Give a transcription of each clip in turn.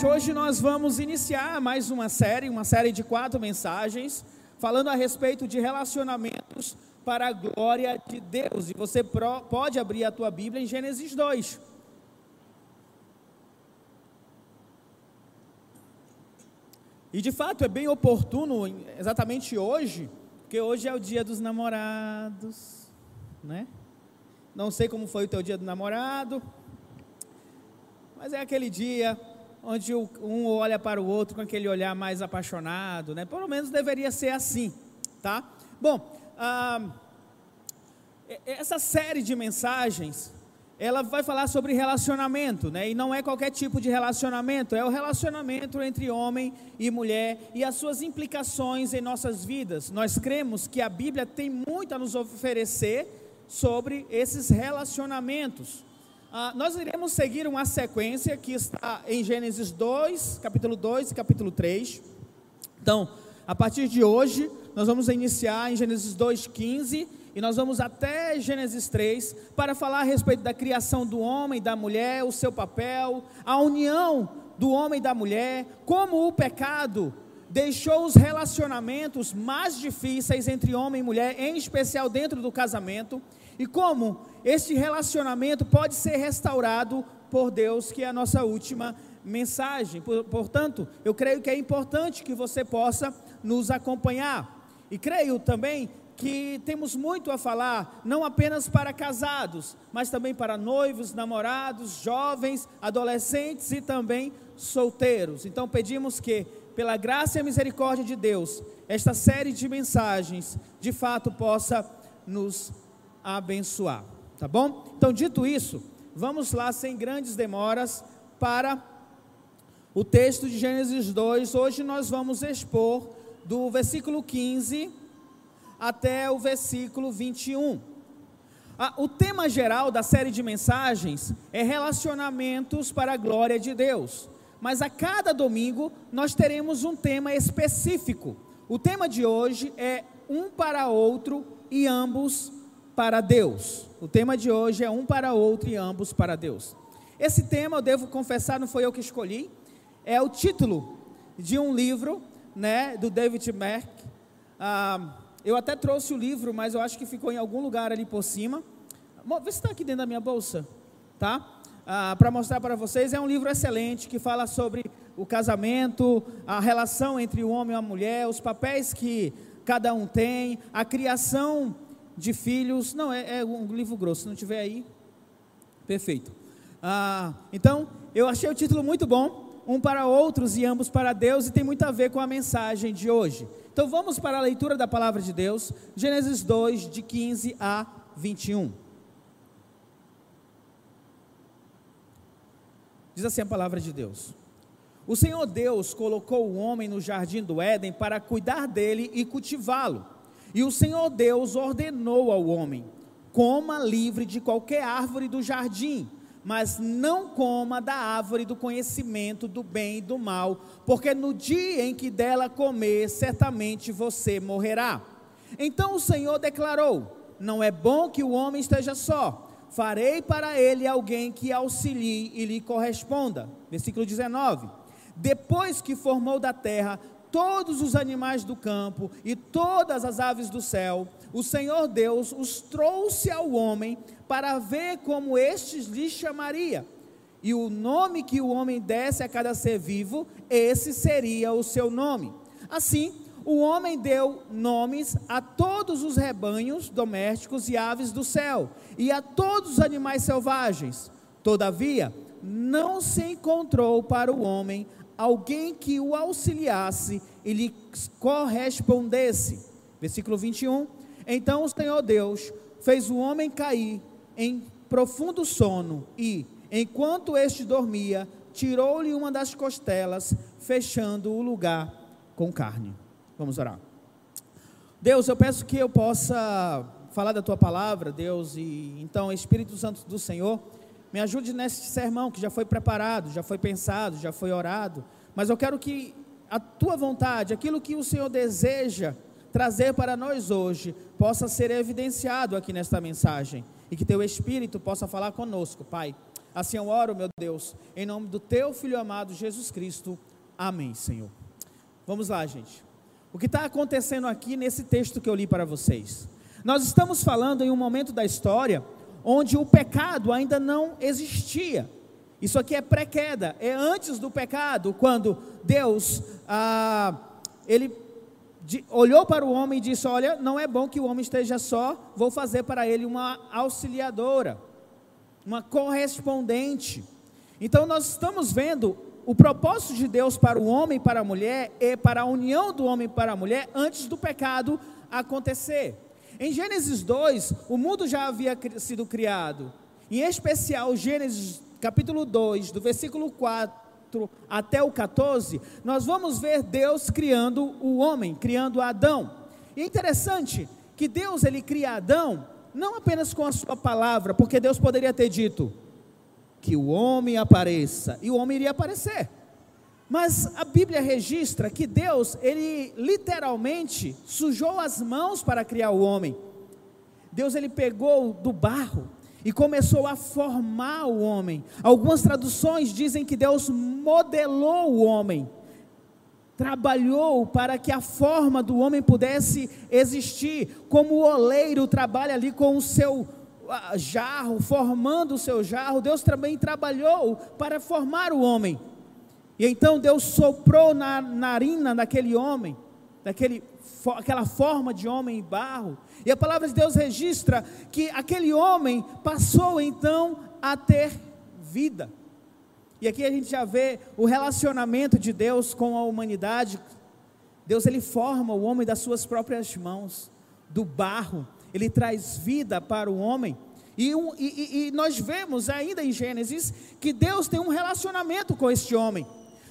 Gente, hoje nós vamos iniciar mais uma série, uma série de quatro mensagens, falando a respeito de relacionamentos para a glória de Deus. E você pode abrir a tua Bíblia em Gênesis 2. E de fato é bem oportuno, exatamente hoje, porque hoje é o dia dos namorados, né? Não sei como foi o teu dia do namorado, mas é aquele dia onde um olha para o outro com aquele olhar mais apaixonado, né? Pelo menos deveria ser assim, tá? Bom, ah, essa série de mensagens, ela vai falar sobre relacionamento, né? E não é qualquer tipo de relacionamento, é o relacionamento entre homem e mulher e as suas implicações em nossas vidas. Nós cremos que a Bíblia tem muito a nos oferecer sobre esses relacionamentos. Ah, nós iremos seguir uma sequência que está em Gênesis 2, capítulo 2 e capítulo 3. Então, a partir de hoje, nós vamos iniciar em Gênesis 2,15 e nós vamos até Gênesis 3 para falar a respeito da criação do homem e da mulher, o seu papel, a união do homem e da mulher, como o pecado deixou os relacionamentos mais difíceis entre homem e mulher, em especial dentro do casamento, e como esse relacionamento pode ser restaurado por Deus, que é a nossa última mensagem. Portanto, eu creio que é importante que você possa nos acompanhar. E creio também que temos muito a falar, não apenas para casados, mas também para noivos, namorados, jovens, adolescentes e também solteiros. Então pedimos que, pela graça e misericórdia de Deus, esta série de mensagens de fato possa nos abençoar, tá bom? Então, dito isso, vamos lá sem grandes demoras para o texto de Gênesis 2. Hoje nós vamos expor do versículo 15 até o versículo 21. Ah, o tema geral da série de mensagens é relacionamentos para a glória de Deus. Mas a cada domingo nós teremos um tema específico. O tema de hoje é um para outro e ambos para Deus. O tema de hoje é um para outro e ambos para Deus. Esse tema, eu devo confessar, não foi eu que escolhi, é o título de um livro, né, do David Merck. Ah, eu até trouxe o livro, mas eu acho que ficou em algum lugar ali por cima. Vê se está aqui dentro da minha bolsa, tá? Ah, para mostrar para vocês, é um livro excelente que fala sobre o casamento, a relação entre o homem e a mulher, os papéis que cada um tem, a criação de filhos. Não, é, é um livro grosso, se não tiver aí, perfeito. Ah, então, eu achei o título muito bom, um para outros e ambos para Deus, e tem muito a ver com a mensagem de hoje. Então vamos para a leitura da palavra de Deus, Gênesis 2, de 15 a 21. Diz assim a palavra de Deus: O Senhor Deus colocou o homem no jardim do Éden para cuidar dele e cultivá-lo. E o Senhor Deus ordenou ao homem: coma livre de qualquer árvore do jardim, mas não coma da árvore do conhecimento do bem e do mal, porque no dia em que dela comer, certamente você morrerá. Então o Senhor declarou: Não é bom que o homem esteja só. Farei para ele alguém que auxilie e lhe corresponda. Versículo 19. Depois que formou da terra todos os animais do campo e todas as aves do céu, o Senhor Deus os trouxe ao homem para ver como estes lhe chamaria. E o nome que o homem desse a cada ser vivo, esse seria o seu nome. Assim, o homem deu nomes a todos os rebanhos domésticos e aves do céu, e a todos os animais selvagens. Todavia, não se encontrou para o homem alguém que o auxiliasse e lhe correspondesse. Versículo 21. Então o Senhor Deus fez o homem cair em profundo sono e, enquanto este dormia, tirou-lhe uma das costelas, fechando o lugar com carne. Vamos orar. Deus, eu peço que eu possa falar da tua palavra, Deus, e então, Espírito Santo do Senhor, me ajude nesse sermão que já foi preparado, já foi pensado, já foi orado, mas eu quero que a tua vontade, aquilo que o Senhor deseja trazer para nós hoje, possa ser evidenciado aqui nesta mensagem e que teu Espírito possa falar conosco, Pai. Assim eu oro, meu Deus, em nome do teu filho amado Jesus Cristo. Amém, Senhor. Vamos lá, gente. O que está acontecendo aqui nesse texto que eu li para vocês? Nós estamos falando em um momento da história onde o pecado ainda não existia. Isso aqui é pré-queda, é antes do pecado, quando Deus, ah, ele de, olhou para o homem e disse: Olha, não é bom que o homem esteja só, vou fazer para ele uma auxiliadora, uma correspondente. Então nós estamos vendo o propósito de Deus para o homem e para a mulher e para a união do homem para a mulher antes do pecado acontecer. Em Gênesis 2, o mundo já havia sido criado. Em especial, Gênesis capítulo 2, do versículo 4 até o 14, nós vamos ver Deus criando o homem, criando Adão. E é interessante que Deus ele cria Adão não apenas com a sua palavra, porque Deus poderia ter dito que o homem apareça, e o homem iria aparecer. Mas a Bíblia registra que Deus, ele literalmente sujou as mãos para criar o homem. Deus ele pegou do barro e começou a formar o homem. Algumas traduções dizem que Deus modelou o homem. Trabalhou para que a forma do homem pudesse existir, como o oleiro trabalha ali com o seu jarro, formando o seu jarro, Deus também trabalhou para formar o homem. E então Deus soprou na narina daquele homem, daquele, aquela forma de homem em barro. E a palavra de Deus registra que aquele homem passou então a ter vida. E aqui a gente já vê o relacionamento de Deus com a humanidade. Deus ele forma o homem das suas próprias mãos, do barro. Ele traz vida para o homem. E, e, e nós vemos ainda em Gênesis que Deus tem um relacionamento com este homem.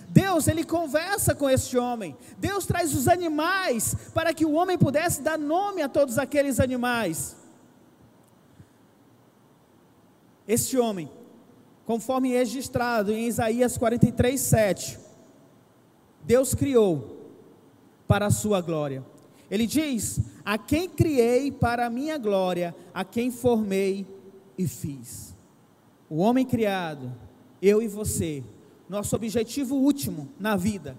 Deus, ele conversa com este homem. Deus traz os animais para que o homem pudesse dar nome a todos aqueles animais. Este homem, conforme registrado em Isaías 43, 7, Deus criou para a sua glória. Ele diz: A quem criei para a minha glória, a quem formei e fiz. O homem criado, eu e você, nosso objetivo último na vida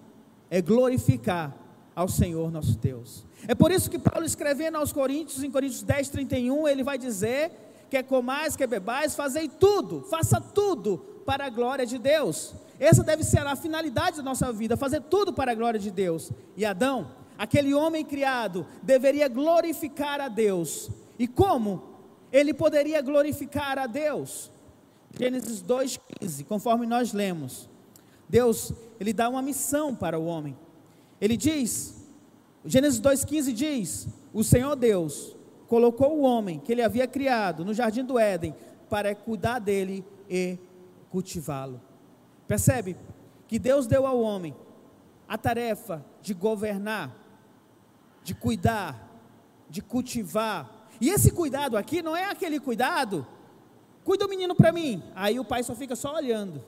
é glorificar ao Senhor nosso Deus. É por isso que Paulo escrevendo aos Coríntios, em Coríntios 10, 31, ele vai dizer: quer comais, quer bebais, fazei tudo, faça tudo para a glória de Deus. Essa deve ser a finalidade da nossa vida, fazer tudo para a glória de Deus. E Adão, aquele homem criado, deveria glorificar a Deus. E como ele poderia glorificar a Deus? Gênesis 2,15, conforme nós lemos. Deus, ele dá uma missão para o homem. Ele diz, Gênesis 2,15 diz: O Senhor Deus colocou o homem que ele havia criado no jardim do Éden para cuidar dele e cultivá-lo. Percebe que Deus deu ao homem a tarefa de governar, de cuidar, de cultivar. E esse cuidado aqui não é aquele cuidado, cuida o menino para mim, aí o pai só fica só olhando,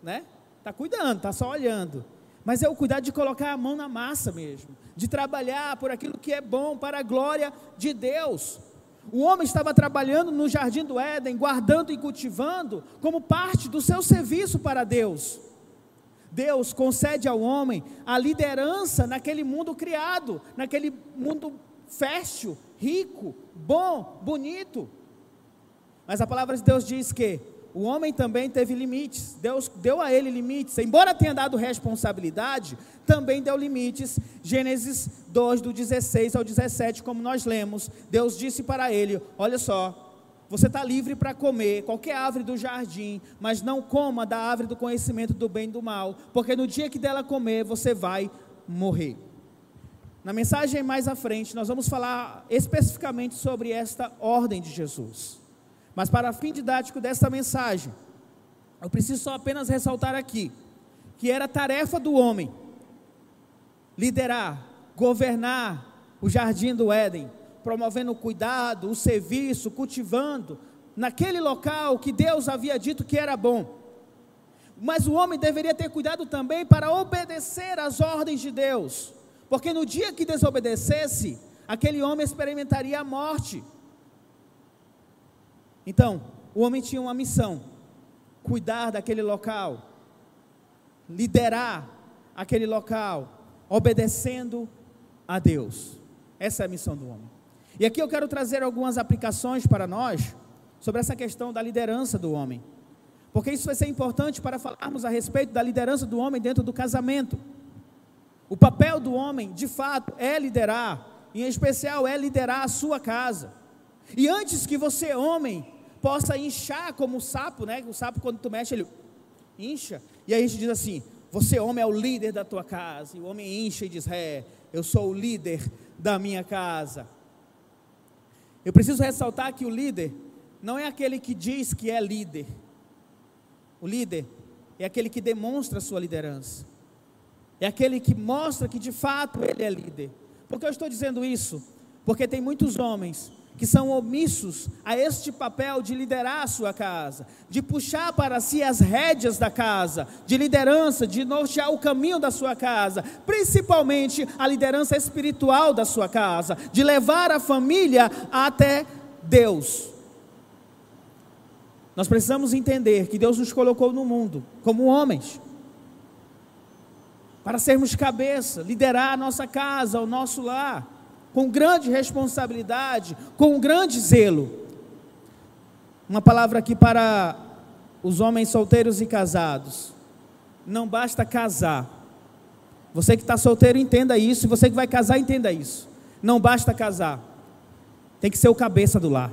né? Está cuidando, está só olhando. Mas é o cuidado de colocar a mão na massa mesmo, de trabalhar por aquilo que é bom para a glória de Deus. O homem estava trabalhando no jardim do Éden, guardando e cultivando, como parte do seu serviço para Deus. Deus concede ao homem a liderança naquele mundo criado, naquele mundo fértil, rico, bom, bonito. Mas a palavra de Deus diz que o homem também teve limites. Deus deu a ele limites. Embora tenha dado responsabilidade, também deu limites. Gênesis 2, do 16 ao 17, como nós lemos. Deus disse para ele: Olha só, você está livre para comer qualquer árvore do jardim, mas não coma da árvore do conhecimento do bem e do mal, porque no dia que dela comer, você vai morrer. Na mensagem mais à frente, nós vamos falar especificamente sobre esta ordem de Jesus. Mas para fim didático desta mensagem, eu preciso só apenas ressaltar aqui que era tarefa do homem liderar, governar o jardim do Éden, promovendo o cuidado, o serviço, cultivando naquele local que Deus havia dito que era bom. Mas o homem deveria ter cuidado também para obedecer às ordens de Deus, porque no dia que desobedecesse, aquele homem experimentaria a morte. Então, o homem tinha uma missão: cuidar daquele local, liderar aquele local, obedecendo a Deus. Essa é a missão do homem. E aqui eu quero trazer algumas aplicações para nós sobre essa questão da liderança do homem. Porque isso vai ser importante para falarmos a respeito da liderança do homem dentro do casamento. O papel do homem, de fato, é liderar, em especial é liderar a sua casa. E antes que você, homem, possa inchar como o sapo, né? O sapo, quando tu mexe, ele incha. E aí a gente diz assim: você, homem, é o líder da tua casa. E o homem incha e diz: é, eu sou o líder da minha casa. Eu preciso ressaltar que o líder não é aquele que diz que é líder. O líder é aquele que demonstra a sua liderança. É aquele que mostra que de fato ele é líder. Por que eu estou dizendo isso? Porque tem muitos homens que são omissos a este papel de liderar a sua casa, de puxar para si as rédeas da casa, de liderança, de nortear o caminho da sua casa, principalmente a liderança espiritual da sua casa, de levar a família até Deus. Nós precisamos entender que Deus nos colocou no mundo como homens, para sermos cabeça, liderar a nossa casa, o nosso lar com grande responsabilidade, com grande zelo. Uma palavra aqui para os homens solteiros e casados. Não basta casar. Você que está solteiro, entenda isso. E você que vai casar, entenda isso. Não basta casar. Tem que ser o cabeça do lar.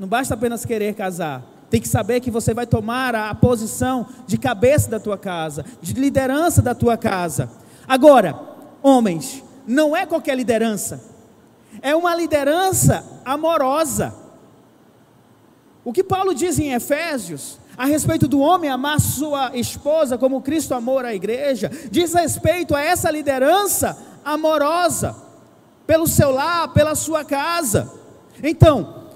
Não basta apenas querer casar. Tem que saber que você vai tomar a posição de cabeça da tua casa, de liderança da tua casa. Agora, homens, não é qualquer liderança, é uma liderança amorosa. O que Paulo diz em Efésios a respeito do homem amar sua esposa como Cristo amou a igreja, diz respeito a essa liderança amorosa, pelo seu lar, pela sua casa. Então,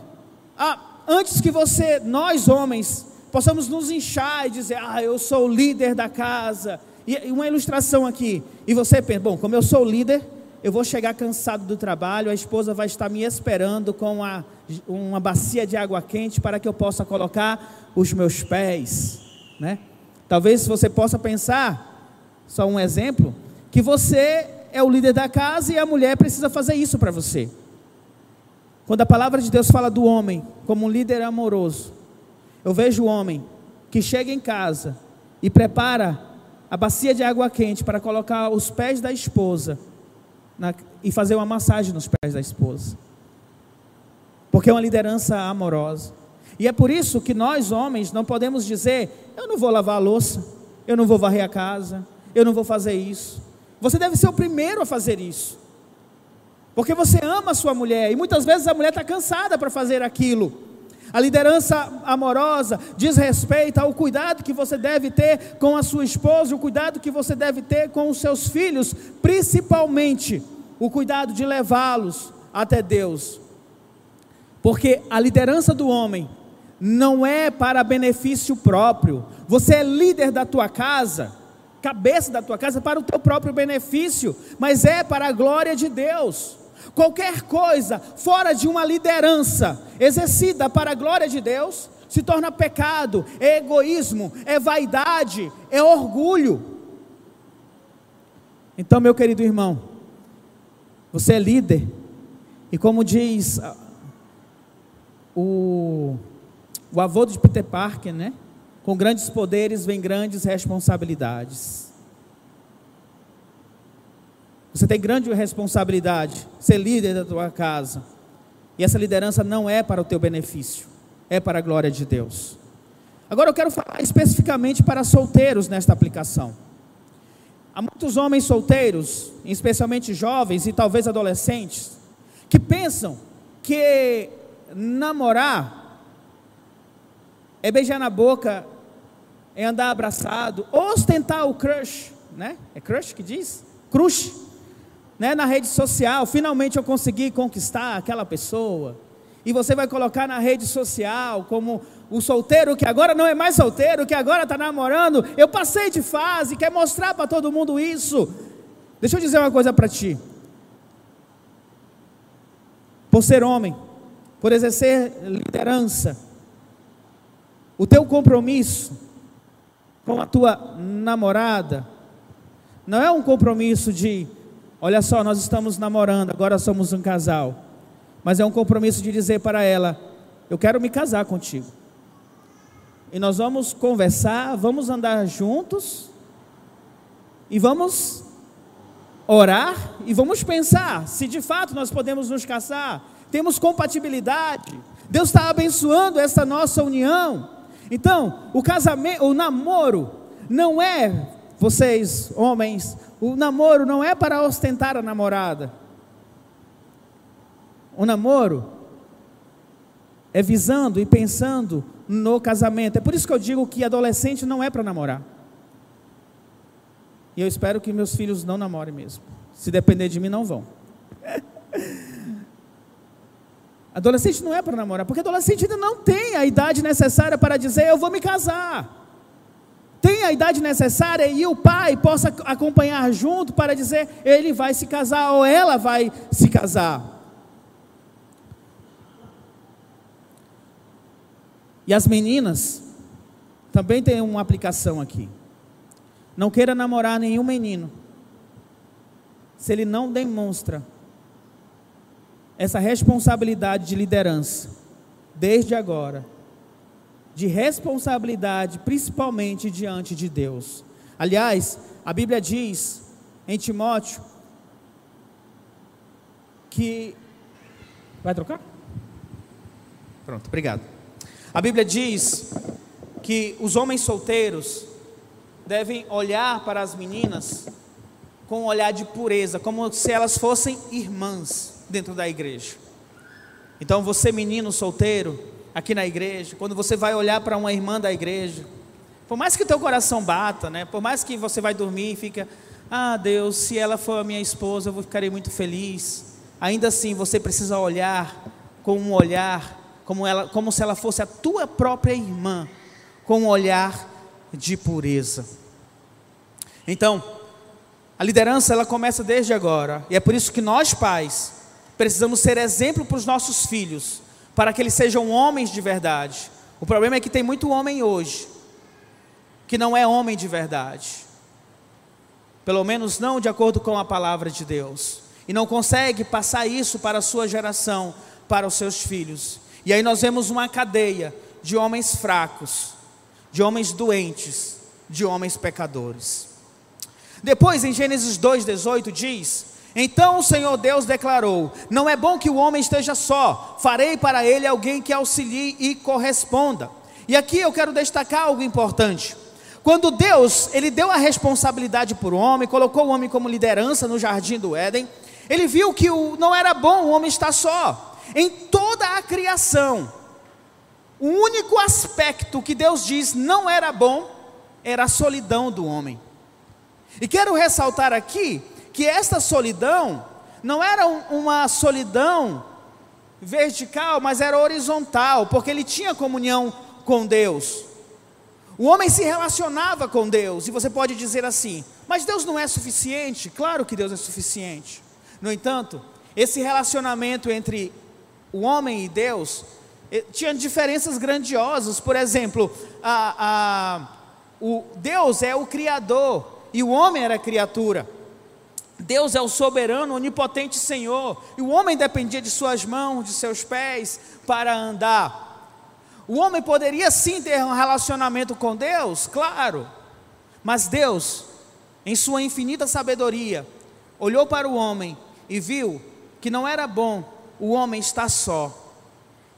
a, antes que você, nós homens, possamos nos inchar e dizer, ah, eu sou o líder da casa, e uma ilustração aqui, e você pensa, bom, como eu sou o líder, eu vou chegar cansado do trabalho, a esposa vai estar me esperando com uma, uma bacia de água quente para que eu possa colocar os meus pés, né? Talvez você possa pensar, só um exemplo, que você é o líder da casa e a mulher precisa fazer isso para você. Quando a palavra de Deus fala do homem como um líder amoroso, eu vejo o homem que chega em casa e prepara a bacia de água quente para colocar os pés da esposa na, e fazer uma massagem nos pés da esposa. Porque é uma liderança amorosa. E é por isso que nós, homens, não podemos dizer: eu não vou lavar a louça, eu não vou varrer a casa, eu não vou fazer isso. Você deve ser o primeiro a fazer isso. Porque você ama a sua mulher e muitas vezes a mulher está cansada para fazer aquilo. A liderança amorosa diz respeito ao cuidado que você deve ter com a sua esposa, o cuidado que você deve ter com os seus filhos, principalmente o cuidado de levá-los até Deus. Porque a liderança do homem não é para benefício próprio. Você é líder da tua casa, cabeça da tua casa para o teu próprio benefício, mas é para a glória de Deus. Qualquer coisa fora de uma liderança exercida para a glória de Deus se torna pecado, é egoísmo, é vaidade, é orgulho. Então, meu querido irmão, você é líder, e como diz ah, o, o avô de Peter Parker, né? Com grandes poderes vem grandes responsabilidades. Você tem grande responsabilidade, ser líder da tua casa. E essa liderança não é para o teu benefício, é para a glória de Deus. Agora eu quero falar especificamente para solteiros nesta aplicação. Há muitos homens solteiros, especialmente jovens e talvez adolescentes, que pensam que namorar é beijar na boca, é andar abraçado, ostentar o crush, né? É crush que diz? Crush né, na rede social, finalmente eu consegui conquistar aquela pessoa. E você vai colocar na rede social como o solteiro que agora não é mais solteiro, que agora está namorando. Eu passei de fase, quer mostrar para todo mundo isso. Deixa eu dizer uma coisa para ti. Por ser homem, por exercer liderança, o teu compromisso com a tua namorada não é um compromisso de, olha só, nós estamos namorando, agora somos um casal, mas é um compromisso de dizer para ela: eu quero me casar contigo. E nós vamos conversar, vamos andar juntos e vamos orar e vamos pensar se de fato nós podemos nos casar, temos compatibilidade, Deus está abençoando essa nossa união. Então, o casamento, o namoro não é, vocês homens, o namoro não é para ostentar a namorada. O namoro é visando e pensando no casamento. É por isso que eu digo que adolescente não é para namorar. E eu espero que meus filhos não namorem mesmo. Se depender de mim, não vão. Adolescente não é para namorar, porque adolescente ainda não tem a idade necessária para dizer eu vou me casar. Tem a idade necessária e o pai possa acompanhar junto para dizer ele vai se casar ou ela vai se casar. E as meninas também tem uma aplicação aqui. Não queira namorar nenhum menino se ele não demonstra essa responsabilidade de liderança, desde agora, de responsabilidade principalmente diante de Deus. Aliás, a Bíblia diz em Timóteo que. Vai trocar? Pronto, obrigado. A Bíblia diz que os homens solteiros devem olhar para as meninas com um olhar de pureza, como se elas fossem irmãs dentro da igreja. Então, você, menino solteiro, aqui na igreja, quando você vai olhar para uma irmã da igreja, por mais que o teu coração bata, né? Por mais que você vai dormir e fica, ah, Deus, se ela for a minha esposa, eu ficarei muito feliz. Ainda assim, você precisa olhar com um olhar como ela, como se ela fosse a tua própria irmã, com um olhar de pureza. Então, a liderança ela começa desde agora, e é por isso que nós pais Precisamos ser exemplo para os nossos filhos, para que eles sejam homens de verdade. O problema é que tem muito homem hoje que não é homem de verdade. Pelo menos não de acordo com a palavra de Deus. E não consegue passar isso para a sua geração, para os seus filhos. E aí nós vemos uma cadeia de homens fracos, de homens doentes, de homens pecadores. Depois em Gênesis 2:18 diz então o Senhor Deus declarou: Não é bom que o homem esteja só, farei para ele alguém que auxilie e corresponda. E aqui eu quero destacar algo importante. Quando Deus, ele deu a responsabilidade para o homem, colocou o homem como liderança no jardim do Éden, ele viu que o, não era bom o homem estar só. Em toda a criação, o único aspecto que Deus diz não era bom era a solidão do homem. E quero ressaltar aqui que esta solidão não era uma solidão vertical, mas era horizontal, porque ele tinha comunhão com Deus. O homem se relacionava com Deus, e você pode dizer assim: mas Deus não é suficiente? Claro que Deus é suficiente. No entanto, esse relacionamento entre o homem e Deus eh, tinha diferenças grandiosas. Por exemplo, a, a, o Deus é o Criador e o homem era criatura. Deus é o soberano, onipotente Senhor, e o homem dependia de suas mãos, de seus pés para andar. O homem poderia sim ter um relacionamento com Deus, claro, mas Deus, em sua infinita sabedoria, olhou para o homem e viu que não era bom o homem estar só.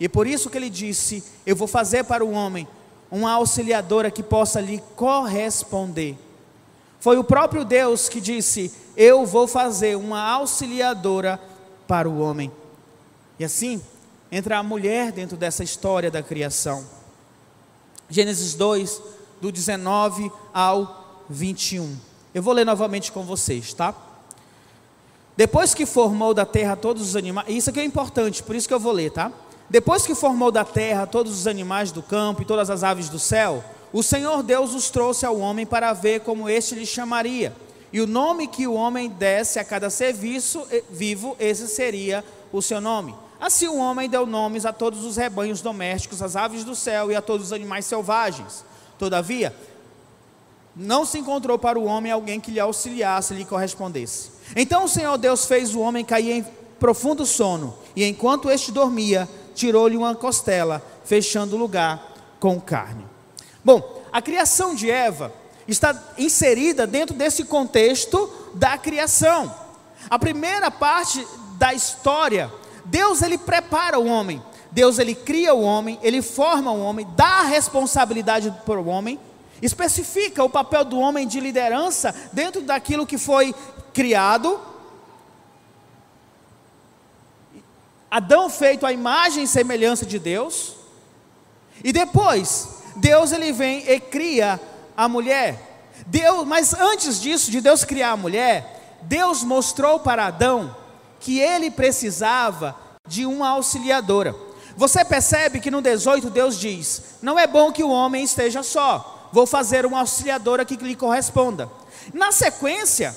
E por isso que ele disse: Eu vou fazer para o homem uma auxiliadora que possa lhe corresponder. Foi o próprio Deus que disse: Eu vou fazer uma auxiliadora para o homem. E assim, entra a mulher dentro dessa história da criação. Gênesis 2, do 19 ao 21. Eu vou ler novamente com vocês, tá? Depois que formou da terra todos os animais, isso aqui é importante, por isso que eu vou ler, tá? Depois que formou da terra todos os animais do campo e todas as aves do céu, o Senhor Deus os trouxe ao homem para ver como este lhe chamaria. E o nome que o homem desse a cada ser vivo, esse seria o seu nome. Assim o homem deu nomes a todos os rebanhos domésticos, às aves do céu e a todos os animais selvagens. Todavia, não se encontrou para o homem alguém que lhe auxiliasse, lhe correspondesse. Então o Senhor Deus fez o homem cair em profundo sono, e enquanto este dormia, tirou-lhe uma costela, fechando o lugar com carne. Bom, a criação de Eva está inserida dentro desse contexto da criação. A primeira parte da história, Deus ele prepara o homem. Deus ele cria o homem, ele forma o homem, dá a responsabilidade para o homem, especifica o papel do homem de liderança dentro daquilo que foi criado. Adão feito à imagem e semelhança de Deus. E depois, Deus ele vem e cria a mulher. Deus, mas antes disso, de Deus criar a mulher, Deus mostrou para Adão que ele precisava de uma auxiliadora. Você percebe que no 18 Deus diz: Não é bom que o homem esteja só, vou fazer uma auxiliadora que lhe corresponda. Na sequência,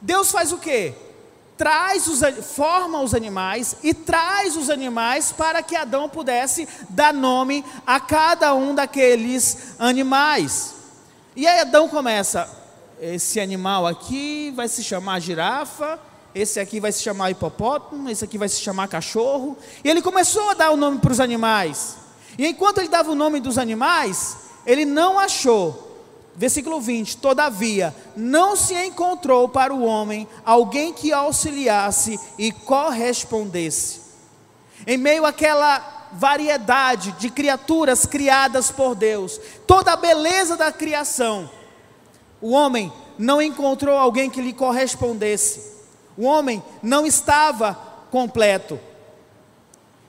Deus faz o que? Traz os, forma os animais e traz os animais para que Adão pudesse dar nome a cada um daqueles animais. E aí Adão começa: esse animal aqui vai se chamar girafa, esse aqui vai se chamar hipopótamo, esse aqui vai se chamar cachorro. E ele começou a dar o nome para os animais. E enquanto ele dava o nome dos animais, ele não achou. Versículo 20: Todavia, não se encontrou para o homem alguém que auxiliasse e correspondesse. Em meio àquela variedade de criaturas criadas por Deus, toda a beleza da criação, o homem não encontrou alguém que lhe correspondesse. O homem não estava completo.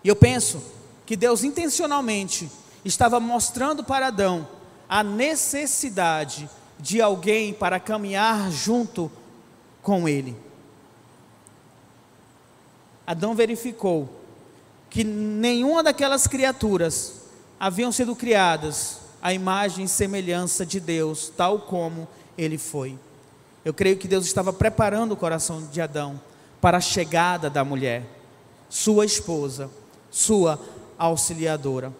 E eu penso que Deus intencionalmente estava mostrando para Adão a necessidade de alguém para caminhar junto com ele. Adão verificou que nenhuma daquelas criaturas haviam sido criadas à imagem e semelhança de Deus, tal como ele foi. Eu creio que Deus estava preparando o coração de Adão para a chegada da mulher, sua esposa, sua auxiliadora.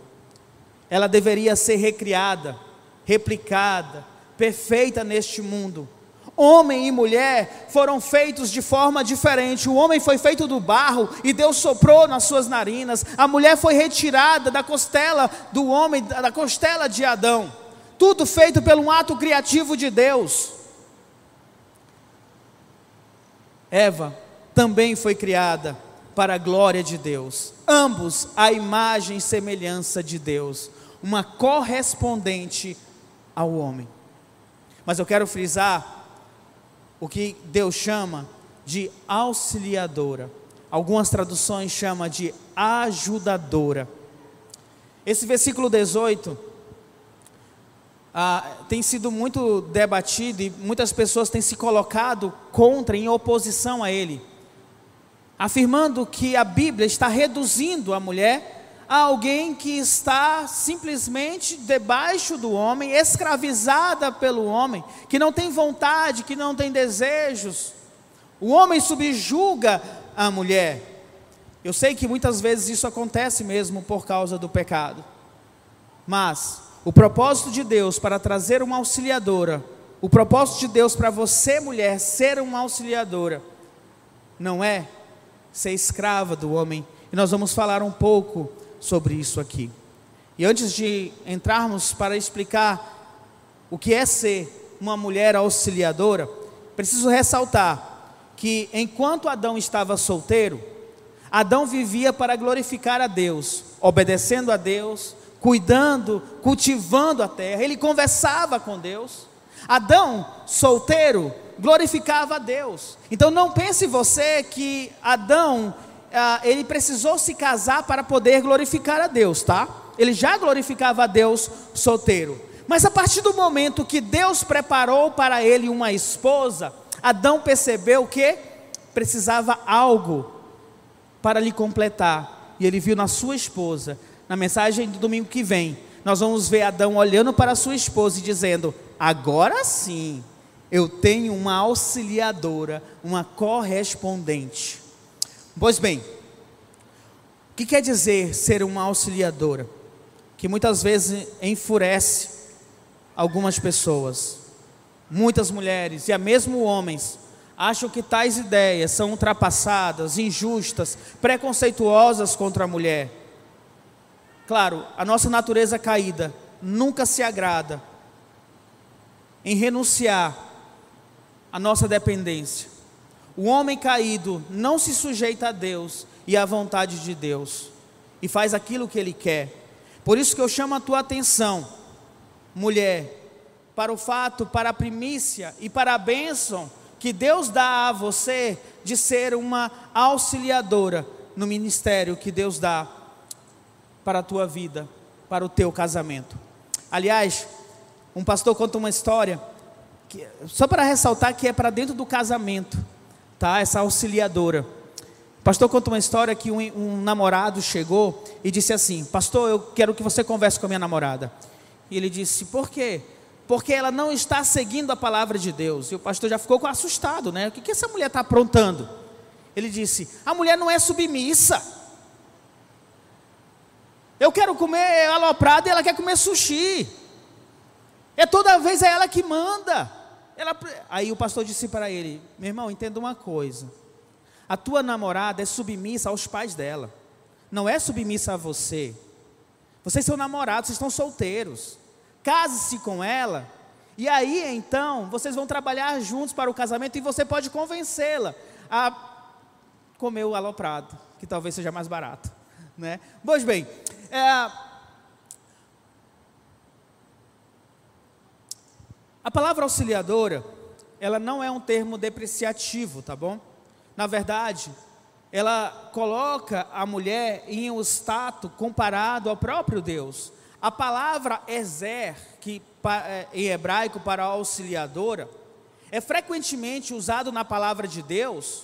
Ela deveria ser recriada, replicada, perfeita neste mundo. Homem e mulher foram feitos de forma diferente. O homem foi feito do barro e Deus soprou nas suas narinas. A mulher foi retirada da costela do homem, da costela de Adão. Tudo feito pelo ato criativo de Deus. Eva também foi criada para a glória de Deus, ambos a imagem e semelhança de Deus, uma correspondente ao homem. Mas eu quero frisar o que Deus chama de auxiliadora. Algumas traduções chamam de ajudadora. Esse versículo 18 ah, tem sido muito debatido e muitas pessoas têm se colocado contra, em oposição a ele, afirmando que a Bíblia está reduzindo a mulher a alguém que está simplesmente debaixo do homem, escravizada pelo homem, que não tem vontade, que não tem desejos. O homem subjuga a mulher. Eu sei que muitas vezes isso acontece mesmo por causa do pecado, mas o propósito de Deus para trazer uma auxiliadora, o propósito de Deus para você, mulher, ser uma auxiliadora, não é ser escrava do homem. E nós vamos falar um pouco sobre isso aqui. E antes de entrarmos para explicar o que é ser uma mulher auxiliadora, preciso ressaltar que enquanto Adão estava solteiro, Adão vivia para glorificar a Deus, obedecendo a Deus, cuidando, cultivando a terra, ele conversava com Deus. Adão, solteiro, glorificava a Deus. Então não pense você que Adão, ele precisou se casar para poder glorificar a Deus, tá? Ele já glorificava a Deus solteiro. Mas a partir do momento que Deus preparou para ele uma esposa, Adão percebeu que precisava algo para lhe completar. E ele viu na sua esposa na mensagem do domingo que vem, nós vamos ver Adão olhando para sua esposa e dizendo: Agora sim, eu tenho uma auxiliadora, uma correspondente. Pois bem, O que quer dizer ser uma auxiliadora? Que muitas vezes enfurece algumas pessoas, muitas mulheres e até mesmo homens acham que tais ideias são ultrapassadas, injustas, preconceituosas contra a mulher. Claro, a nossa natureza caída nunca se agrada em renunciar à nossa dependência. O homem caído não se sujeita a Deus e à vontade de Deus e faz aquilo que ele quer. Por isso que eu chamo a tua atenção, mulher, para o fato, para a primícia e para a bênção que Deus dá a você de ser uma auxiliadora no ministério que Deus dá para a tua vida, para o teu casamento. Aliás, um pastor conta uma história, que, só para ressaltar que é para dentro do casamento, tá? Essa auxiliadora. O pastor conta uma história que um, um namorado chegou e disse assim: Pastor, eu quero que você converse com a minha namorada. E ele disse: Por quê? Porque ela não está seguindo a palavra de Deus. E o pastor já ficou assustado, né? O que, que essa mulher está aprontando? Ele disse: A mulher não é submissa. Eu quero comer aloprado e ela quer comer sushi. É toda vez é ela que manda. Ela... Aí o pastor disse para ele: Meu irmão, entenda uma coisa. A tua namorada é submissa aos pais dela, não é submissa a você. Vocês são namorados, vocês estão solteiros. Case-se com ela, e aí então vocês vão trabalhar juntos para o casamento e você pode convencê-la a comer o aloprado, que talvez seja mais barato. Né? Pois bem, é, A palavra auxiliadora, ela não é um termo depreciativo, tá bom? Na verdade, ela coloca a mulher em um status comparado ao próprio Deus. A palavra ezer, que é, em hebraico para auxiliadora, é frequentemente usado na palavra de Deus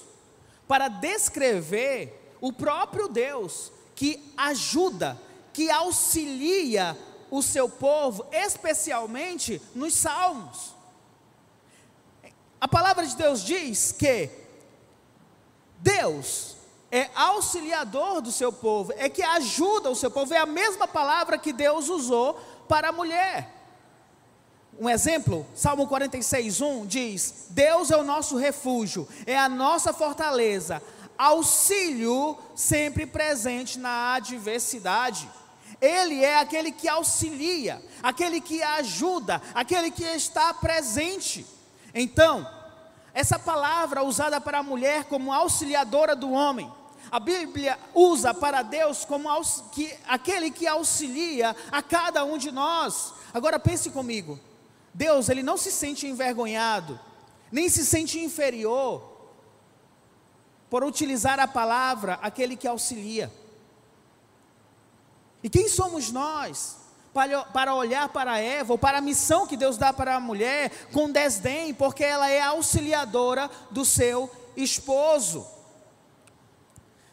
para descrever o próprio Deus que ajuda, que auxilia o seu povo, especialmente nos salmos. A palavra de Deus diz que Deus é auxiliador do seu povo, é que ajuda o seu povo, é a mesma palavra que Deus usou para a mulher. Um exemplo, Salmo 46, 1 diz: Deus é o nosso refúgio, é a nossa fortaleza, auxílio sempre presente na adversidade. Ele é aquele que auxilia, aquele que ajuda, aquele que está presente. Então, essa palavra usada para a mulher como auxiliadora do homem, a Bíblia usa para Deus como que, aquele que auxilia a cada um de nós. Agora pense comigo. Deus, ele não se sente envergonhado, nem se sente inferior por utilizar a palavra aquele que auxilia. E quem somos nós para olhar para Eva, ou para a missão que Deus dá para a mulher, com desdém, porque ela é auxiliadora do seu esposo?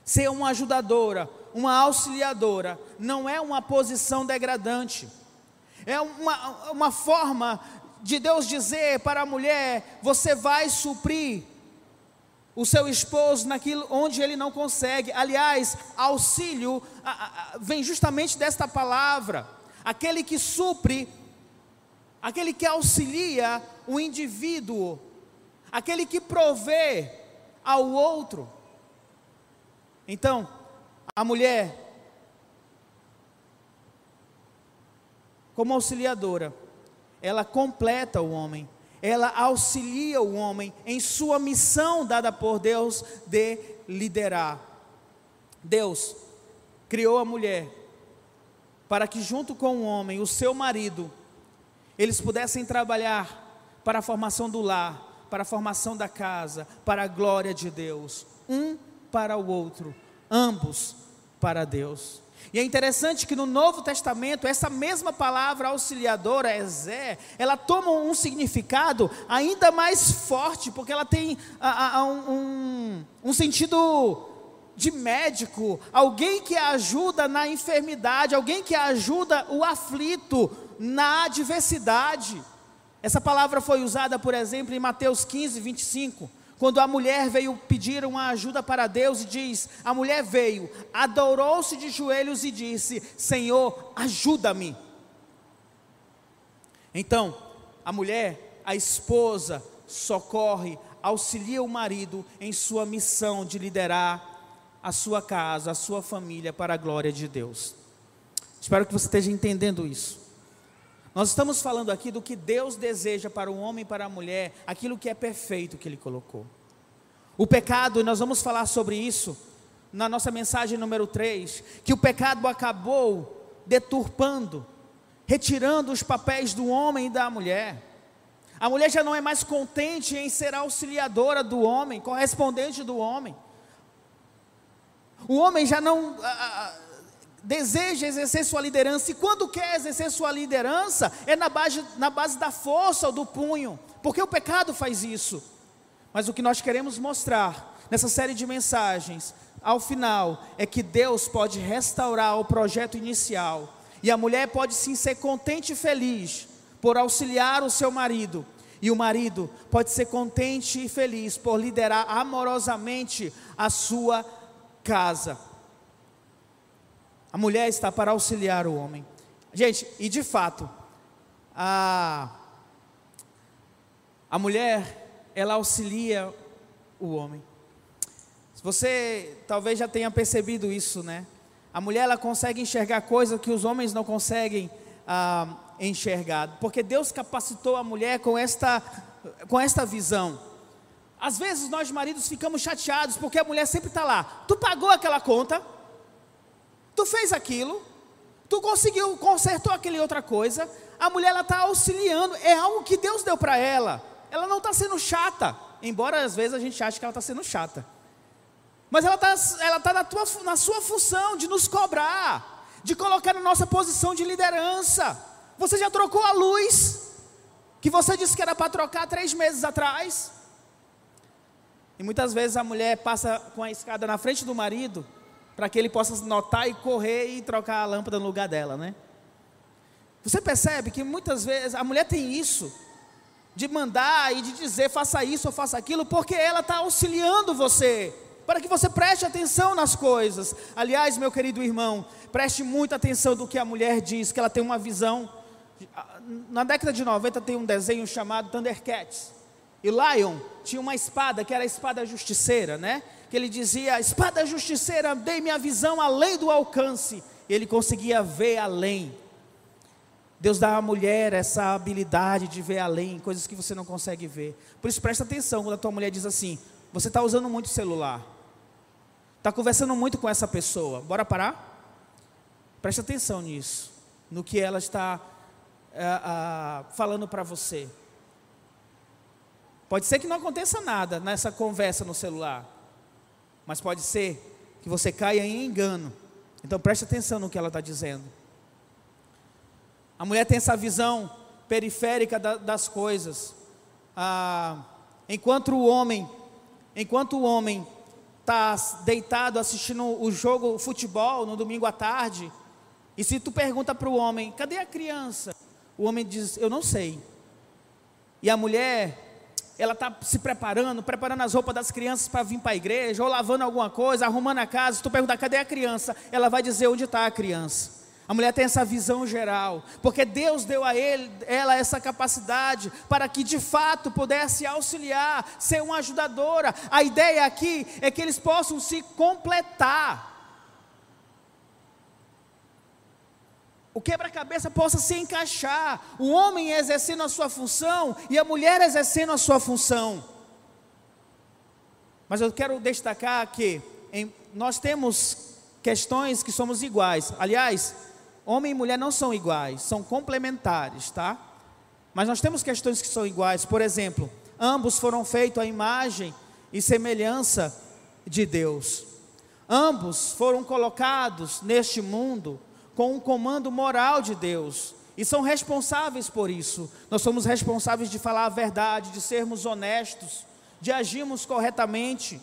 Ser uma ajudadora, uma auxiliadora, não é uma posição degradante, é uma, uma forma de Deus dizer para a mulher: você vai suprir o seu esposo naquilo onde ele não consegue. Aliás, auxílio a, a, vem justamente desta palavra. Aquele que supre, aquele que auxilia o indivíduo, aquele que provê ao outro. Então, a mulher, como auxiliadora, ela completa o homem ela auxilia o homem em sua missão dada por Deus de liderar. Deus criou a mulher para que, junto com o homem, o seu marido, eles pudessem trabalhar para a formação do lar, para a formação da casa, para a glória de Deus, um para o outro, ambos para Deus. E é interessante que no Novo Testamento, essa mesma palavra auxiliadora, Ezé, ela toma um significado ainda mais forte, porque ela tem a, a, um, um sentido de médico, alguém que ajuda na enfermidade, alguém que ajuda o aflito na adversidade. Essa palavra foi usada, por exemplo, em Mateus 15, 25, Quando a mulher veio pedir uma ajuda para Deus e diz: a mulher veio, adorou-se de joelhos e disse: Senhor, ajuda-me. Então, a mulher, a esposa, socorre, auxilia o marido em sua missão de liderar a sua casa, a sua família para a glória de Deus. Espero que você esteja entendendo isso. Nós estamos falando aqui do que Deus deseja para o homem e para a mulher, aquilo que é perfeito que Ele colocou. O pecado, e nós vamos falar sobre isso na nossa mensagem número 3, que o pecado acabou deturpando, retirando os papéis do homem e da mulher. A mulher já não é mais contente em ser auxiliadora do homem, correspondente do homem. O homem já não deseja exercer sua liderança, e quando quer exercer sua liderança, é na base, na base da força ou do punho, porque o pecado faz isso. Mas o que nós queremos mostrar nessa série de mensagens, ao final, é que Deus pode restaurar o projeto inicial, e a mulher pode sim ser contente e feliz por auxiliar o seu marido, e o marido pode ser contente e feliz por liderar amorosamente a sua casa. A mulher está para auxiliar o homem. Gente, e de fato, a, a mulher, ela auxilia o homem. Você talvez já tenha percebido isso, né? A mulher, ela consegue enxergar coisas que os homens não conseguem ah, enxergar, porque Deus capacitou a mulher com esta, com esta visão. Às vezes nós maridos ficamos chateados porque a mulher sempre está lá. Tu pagou aquela conta? Tu fez aquilo, tu conseguiu, consertou aquela outra coisa. A mulher ela está auxiliando, é algo que Deus deu para ela. Ela não está sendo chata, embora às vezes a gente ache que ela está sendo chata. Mas ela está ela tá na, tua, na sua função de nos cobrar, de colocar na nossa posição de liderança. Você já trocou a luz que você disse que era para trocar três meses atrás? E muitas vezes a mulher passa com a escada na frente do marido para que ele possa notar e correr e trocar a lâmpada no lugar dela, né? Você percebe que muitas vezes a mulher tem isso, de mandar e de dizer faça isso ou faça aquilo, porque ela está auxiliando você, para que você preste atenção nas coisas. Aliás, meu querido irmão, preste muita atenção do que a mulher diz, que ela tem uma visão. Na década de 90 tem um desenho chamado Thundercats. E Lion tinha uma espada que era a espada justiceira, né? Que ele dizia: Espada justiceira, dei minha visão além do alcance. Ele conseguia ver além. Deus dá à mulher essa habilidade de ver além, coisas que você não consegue ver. Por isso, presta atenção quando a tua mulher diz assim: Você está usando muito celular, está conversando muito com essa pessoa, bora parar? Presta atenção nisso, no que ela está uh, uh, falando para você. Pode ser que não aconteça nada nessa conversa no celular, mas pode ser que você caia em engano. Então preste atenção no que ela está dizendo. A mulher tem essa visão periférica da, das coisas. Ah, enquanto o homem, enquanto o homem está deitado assistindo o jogo o futebol no domingo à tarde, e se tu pergunta para o homem, cadê a criança? O homem diz, eu não sei. E a mulher ela está se preparando, preparando as roupas das crianças para vir para a igreja, ou lavando alguma coisa, arrumando a casa. Tu perguntar cadê a criança, ela vai dizer onde está a criança. A mulher tem essa visão geral, porque Deus deu a ele, ela essa capacidade para que de fato pudesse auxiliar, ser uma ajudadora. A ideia aqui é que eles possam se completar. O quebra-cabeça possa se encaixar, o homem exercendo a sua função e a mulher exercendo a sua função. Mas eu quero destacar que em, nós temos questões que somos iguais. Aliás, homem e mulher não são iguais, são complementares, tá? Mas nós temos questões que são iguais. Por exemplo, ambos foram feitos à imagem e semelhança de Deus. Ambos foram colocados neste mundo com um comando moral de Deus e são responsáveis por isso. Nós somos responsáveis de falar a verdade, de sermos honestos, de agirmos corretamente.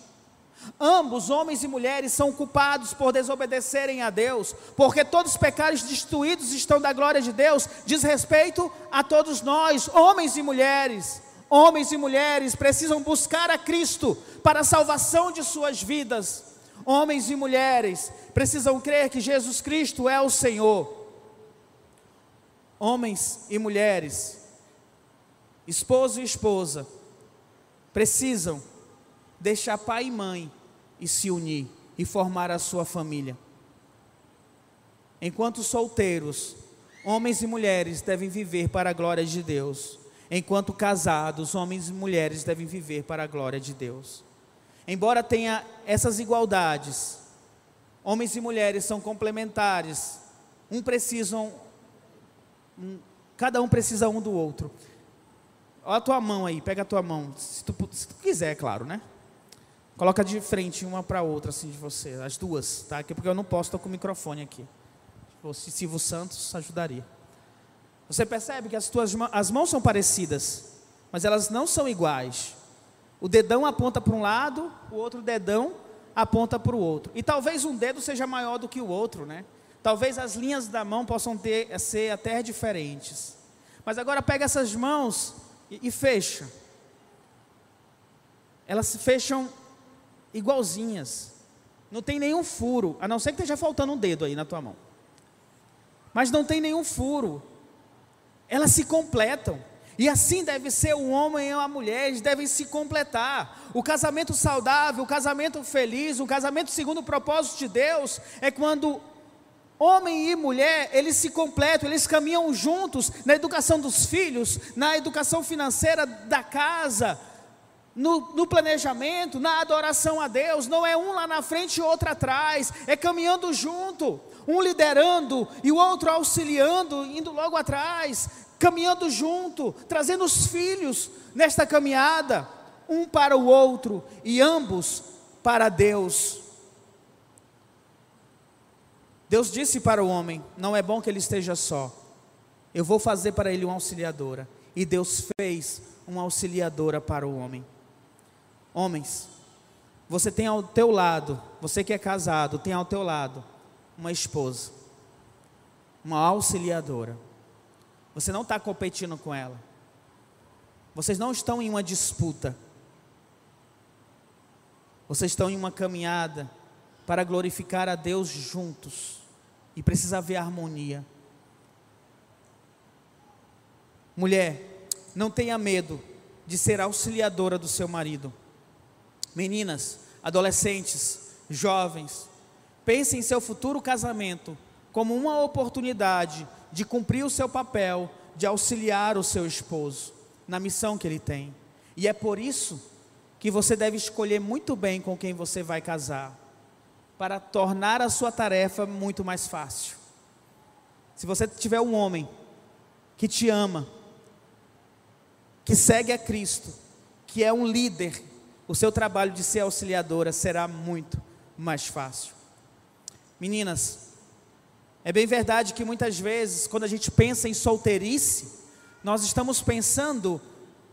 Ambos, homens e mulheres, são culpados por desobedecerem a Deus, porque todos os pecados destruídos estão da glória de Deus, diz respeito a todos nós, homens e mulheres. Homens e mulheres precisam buscar a Cristo para a salvação de suas vidas. Homens e mulheres precisam crer que Jesus Cristo é o Senhor. Homens e mulheres, esposo e esposa, precisam deixar pai e mãe e se unir e formar a sua família. Enquanto solteiros, homens e mulheres devem viver para a glória de Deus. Enquanto casados, homens e mulheres devem viver para a glória de Deus. Embora tenha essas igualdades, homens e mulheres são complementares. Um precisam, um, cada um precisa um do outro. Olha a tua mão aí, pega a tua mão, se tu, se tu quiser, claro, né? Coloca de frente uma para outra, assim, de você, as duas, tá? Porque eu não posso, estou com o microfone aqui. Se Silvio Santos ajudaria. Você percebe que as tuas as mãos são parecidas, mas elas não são iguais. O dedão aponta para um lado, o outro dedão aponta para o outro. E talvez um dedo seja maior do que o outro, né? Talvez as linhas da mão possam ter, ser até diferentes. Mas agora pega essas mãos e, e fecha. Elas se fecham igualzinhas. Não tem nenhum furo, a não ser que esteja faltando um dedo aí na tua mão mas não tem nenhum furo. Elas se completam. E assim deve ser o homem e a mulher, eles devem se completar. O casamento saudável, o casamento feliz, o casamento segundo o propósito de Deus, é quando homem e mulher, eles se completam, eles caminham juntos na educação dos filhos, na educação financeira da casa, no, no, planejamento, na adoração a Deus, não é um lá na frente e outro atrás, é caminhando junto um liderando e o outro auxiliando, indo logo atrás, caminhando junto, trazendo os filhos nesta caminhada, um para o outro e ambos para Deus. Deus disse para o homem: Não é bom que ele esteja só, eu vou fazer para ele uma auxiliadora. E Deus fez uma auxiliadora para o homem. Homens, você tem ao teu lado, você que é casado, tem ao teu lado uma esposa, uma auxiliadora. Você não está competindo com ela. Vocês não estão em uma disputa. Vocês estão em uma caminhada para glorificar a Deus juntos. E precisa haver harmonia. Mulher, não tenha medo de ser auxiliadora do seu marido. Meninas, adolescentes, jovens, Pense em seu futuro casamento como uma oportunidade de cumprir o seu papel, de auxiliar o seu esposo na missão que ele tem. E é por isso que você deve escolher muito bem com quem você vai casar, para tornar a sua tarefa muito mais fácil. Se você tiver um homem que te ama, que segue a Cristo, que é um líder, o seu trabalho de ser auxiliadora será muito mais fácil. Meninas, é bem verdade que muitas vezes, quando a gente pensa em solteirice, nós estamos pensando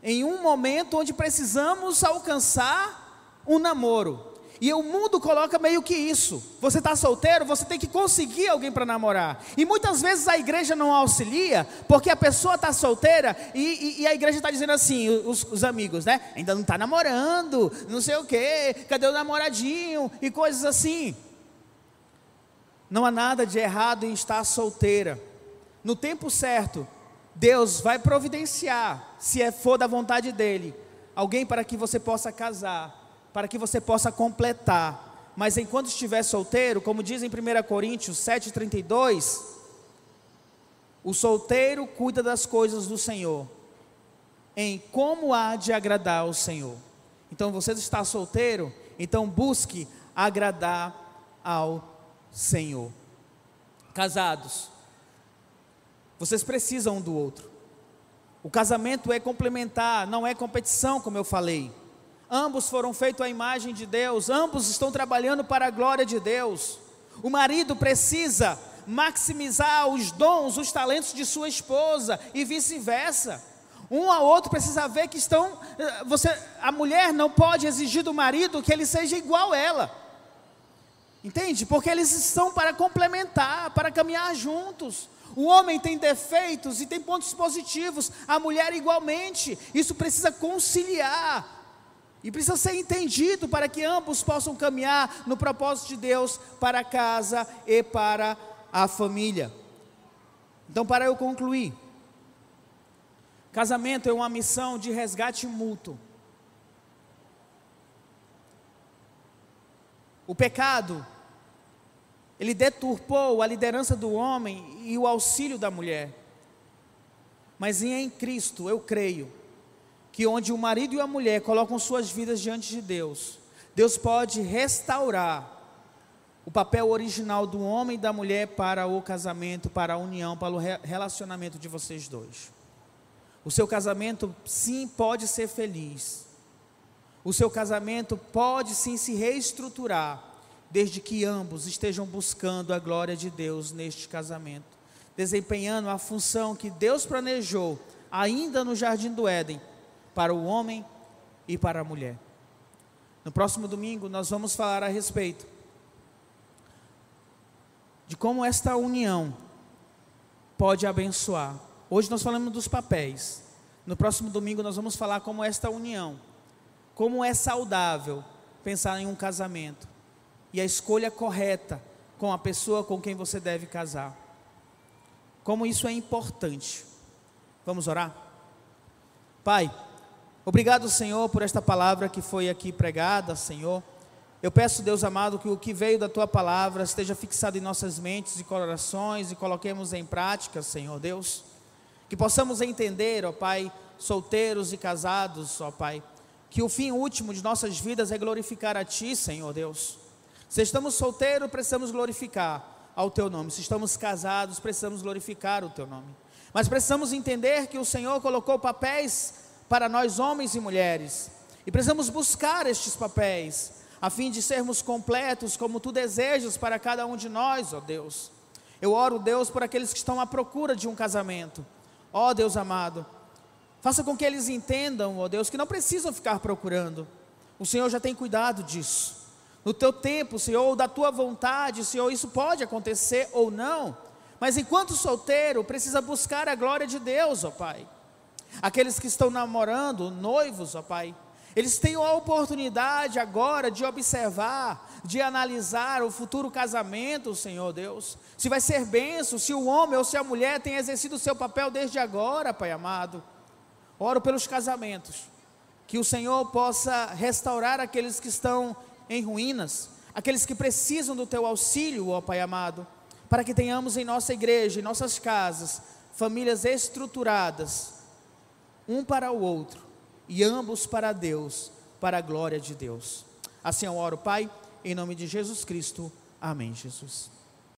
em um momento onde precisamos alcançar um namoro. E o mundo coloca meio que isso. Você está solteiro, você tem que conseguir alguém para namorar. E muitas vezes a igreja não auxilia, porque a pessoa está solteira e, e, e, a igreja está dizendo assim, os, os, amigos, né? Ainda não está namorando, não sei o quê, cadê o namoradinho e coisas assim. Não há nada de errado em estar solteira. No tempo certo, Deus vai providenciar, se é for da vontade dEle, alguém para que você possa casar, para que você possa completar. Mas enquanto estiver solteiro, como diz em 1 Coríntios 7,32, o solteiro cuida das coisas do Senhor, em como há de agradar ao Senhor. Então você está solteiro, então busque agradar ao Senhor. Casados, vocês precisam um do outro. O casamento é complementar, não é competição, como eu falei. Ambos foram feitos à imagem de Deus, ambos estão trabalhando para a glória de Deus. O marido precisa maximizar os dons, os talentos de sua esposa e vice-versa. Um ao outro precisa ver que estão. Eh, você, a mulher não pode exigir do marido que ele seja igual a ela. Entende? Porque eles estão para complementar, para caminhar juntos. O homem tem defeitos e tem pontos positivos, a mulher igualmente. Isso precisa conciliar. E precisa ser entendido para que ambos possam caminhar no propósito de Deus para a casa e para a família. Então, para eu concluir, casamento é uma missão de resgate mútuo. O pecado, ele deturpou a liderança do homem e o auxílio da mulher. Mas em Cristo, eu creio que onde o marido e a mulher colocam suas vidas diante de Deus, Deus pode restaurar o papel original do homem e da mulher para o casamento, para a união, para o relacionamento de vocês dois. O seu casamento, sim, pode ser feliz. O seu casamento pode sim se reestruturar, desde que ambos estejam buscando a glória de Deus neste casamento, desempenhando a função que Deus planejou ainda no jardim do Éden para o homem e para a mulher. No próximo domingo nós vamos falar a respeito de como esta união pode abençoar. Hoje nós falamos dos papéis. No próximo domingo nós vamos falar como esta união como é saudável pensar em um casamento e a escolha correta com a pessoa com quem você deve casar. Como isso é importante. Vamos orar? Pai, obrigado, Senhor, por esta palavra que foi aqui pregada, Senhor. Eu peço, Deus amado, que o que veio da tua palavra esteja fixado em nossas mentes e corações e coloquemos em prática, Senhor Deus. Que possamos entender, ó Pai, solteiros e casados, ó Pai, que o fim último de nossas vidas é glorificar a Ti, Senhor Deus. Se estamos solteiros, precisamos glorificar ao Teu nome. Se estamos casados, precisamos glorificar o Teu nome. Mas precisamos entender que o Senhor colocou papéis para nós, homens e mulheres, e precisamos buscar estes papéis, a fim de sermos completos como Tu desejas para cada um de nós, ó Deus. Eu oro, Deus, por aqueles que estão à procura de um casamento. Ó Deus amado, Faça com que eles entendam, ó Deus, que não precisam ficar procurando. O Senhor já tem cuidado disso. No teu tempo, Senhor, ou da tua vontade, Senhor, isso pode acontecer ou não. Mas enquanto solteiro, precisa buscar a glória de Deus, ó Pai. Aqueles que estão namorando, noivos, ó Pai, eles têm a oportunidade agora de observar, de analisar o futuro casamento, Senhor Deus. Se vai ser benção, se o homem ou se a mulher tem exercido o seu papel desde agora, Pai amado. Oro pelos casamentos, que o Senhor possa restaurar aqueles que estão em ruínas, aqueles que precisam do teu auxílio, ó Pai amado, para que tenhamos em nossa igreja, em nossas casas, famílias estruturadas, um para o outro e ambos para Deus, para a glória de Deus. Assim eu oro, Pai, em nome de Jesus Cristo. Amém, Jesus.